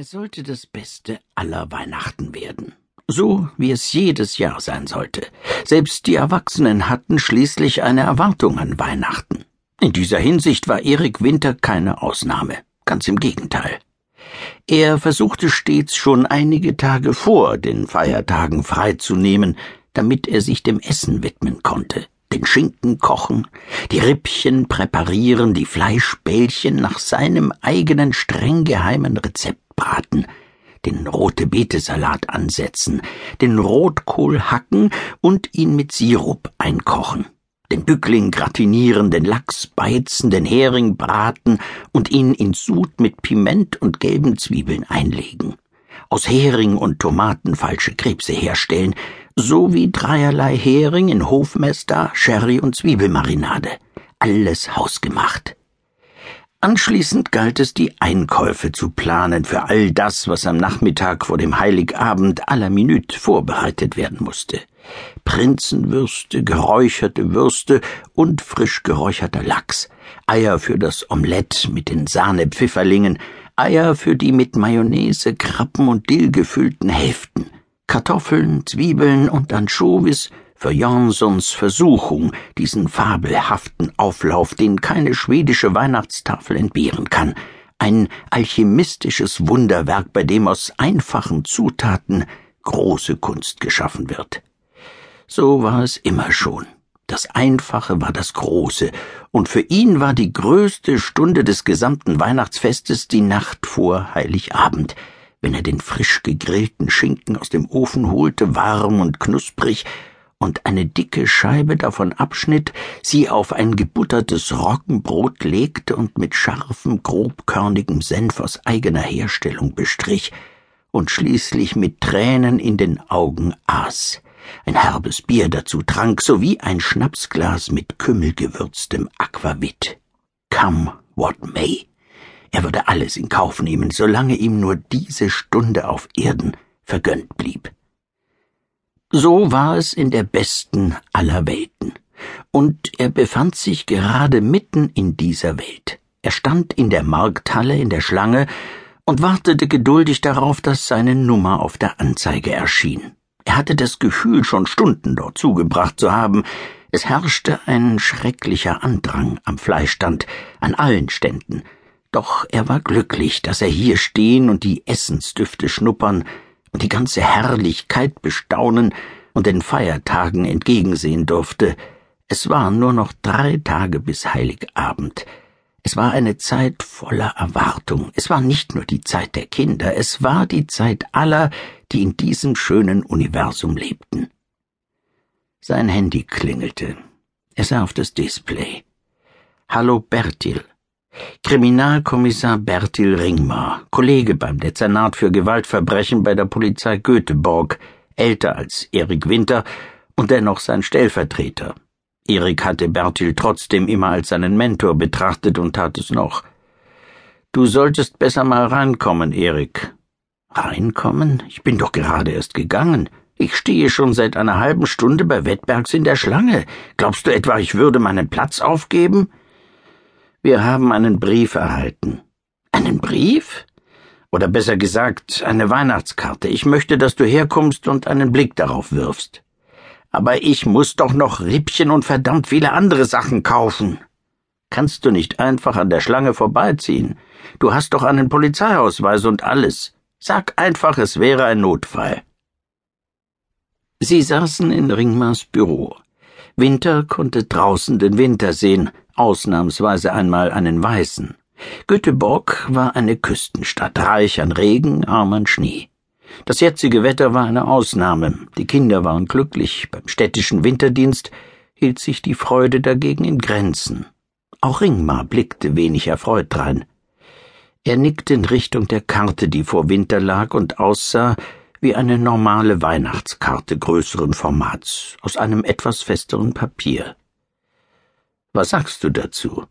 Es sollte das Beste aller Weihnachten werden. So wie es jedes Jahr sein sollte. Selbst die Erwachsenen hatten schließlich eine Erwartung an Weihnachten. In dieser Hinsicht war Erik Winter keine Ausnahme. Ganz im Gegenteil. Er versuchte stets schon einige Tage vor den Feiertagen freizunehmen, damit er sich dem Essen widmen konnte den Schinken kochen, die Rippchen präparieren, die Fleischbällchen nach seinem eigenen streng geheimen Rezept braten, den rote Betesalat ansetzen, den Rotkohl hacken und ihn mit Sirup einkochen, den Bückling gratinieren, den Lachs beizen, den Hering braten und ihn in Sud mit Piment und gelben Zwiebeln einlegen, aus Hering und Tomaten falsche Krebse herstellen, sowie dreierlei Hering in Hofmester, Sherry und Zwiebelmarinade. Alles hausgemacht. Anschließend galt es, die Einkäufe zu planen für all das, was am Nachmittag vor dem Heiligabend aller Minute vorbereitet werden musste. Prinzenwürste, geräucherte Würste und frisch geräucherter Lachs, Eier für das Omelett mit den Sahnepfifferlingen, Eier für die mit Mayonnaise, Krabben und Dill gefüllten Hälften, Kartoffeln, Zwiebeln und Anchovis, für Jansons Versuchung, diesen fabelhaften Auflauf, den keine schwedische Weihnachtstafel entbehren kann, ein alchemistisches Wunderwerk, bei dem aus einfachen Zutaten große Kunst geschaffen wird. So war es immer schon. Das Einfache war das Große, und für ihn war die größte Stunde des gesamten Weihnachtsfestes die Nacht vor Heiligabend, wenn er den frisch gegrillten Schinken aus dem Ofen holte, warm und knusprig, und eine dicke Scheibe davon abschnitt, sie auf ein gebuttertes Roggenbrot legte und mit scharfem, grobkörnigem Senf aus eigener Herstellung bestrich und schließlich mit Tränen in den Augen aß, ein herbes Bier dazu trank, sowie ein Schnapsglas mit kümmelgewürztem Aquavit. Come what may. Er würde alles in Kauf nehmen, solange ihm nur diese Stunde auf Erden vergönnt blieb. So war es in der besten aller Welten. Und er befand sich gerade mitten in dieser Welt. Er stand in der Markthalle in der Schlange und wartete geduldig darauf, dass seine Nummer auf der Anzeige erschien. Er hatte das Gefühl, schon Stunden dort zugebracht zu haben. Es herrschte ein schrecklicher Andrang am Fleischstand, an allen Ständen. Doch er war glücklich, dass er hier stehen und die Essensdüfte schnuppern, und die ganze Herrlichkeit bestaunen und den Feiertagen entgegensehen durfte. Es waren nur noch drei Tage bis Heiligabend. Es war eine Zeit voller Erwartung. Es war nicht nur die Zeit der Kinder, es war die Zeit aller, die in diesem schönen Universum lebten. Sein Handy klingelte. Er sah auf das Display. Hallo Bertil. Kriminalkommissar Bertil Ringmar, Kollege beim Dezernat für Gewaltverbrechen bei der Polizei Göteborg, älter als Erik Winter und dennoch sein Stellvertreter. Erik hatte Bertil trotzdem immer als seinen Mentor betrachtet und tat es noch. Du solltest besser mal reinkommen, Erik. Reinkommen? Ich bin doch gerade erst gegangen. Ich stehe schon seit einer halben Stunde bei Wettbergs in der Schlange. Glaubst du etwa, ich würde meinen Platz aufgeben? Wir haben einen Brief erhalten. Einen Brief? Oder besser gesagt, eine Weihnachtskarte. Ich möchte, dass du herkommst und einen Blick darauf wirfst. Aber ich muss doch noch Rippchen und verdammt viele andere Sachen kaufen. Kannst du nicht einfach an der Schlange vorbeiziehen? Du hast doch einen Polizeiausweis und alles. Sag einfach, es wäre ein Notfall. Sie saßen in Ringmars Büro. Winter konnte draußen den Winter sehen, ausnahmsweise einmal einen Weißen. Göteborg war eine Küstenstadt, reich an Regen, arm an Schnee. Das jetzige Wetter war eine Ausnahme, die Kinder waren glücklich, beim städtischen Winterdienst hielt sich die Freude dagegen in Grenzen. Auch Ringmar blickte wenig erfreut drein. Er nickte in Richtung der Karte, die vor Winter lag und aussah wie eine normale Weihnachtskarte größeren Formats, aus einem etwas festeren Papier. Was sagst du dazu?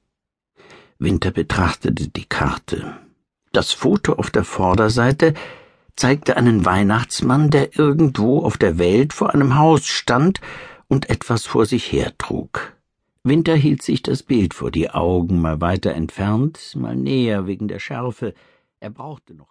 Winter betrachtete die Karte. Das Foto auf der Vorderseite zeigte einen Weihnachtsmann, der irgendwo auf der Welt vor einem Haus stand und etwas vor sich hertrug. Winter hielt sich das Bild vor die Augen, mal weiter entfernt, mal näher wegen der Schärfe. Er brauchte noch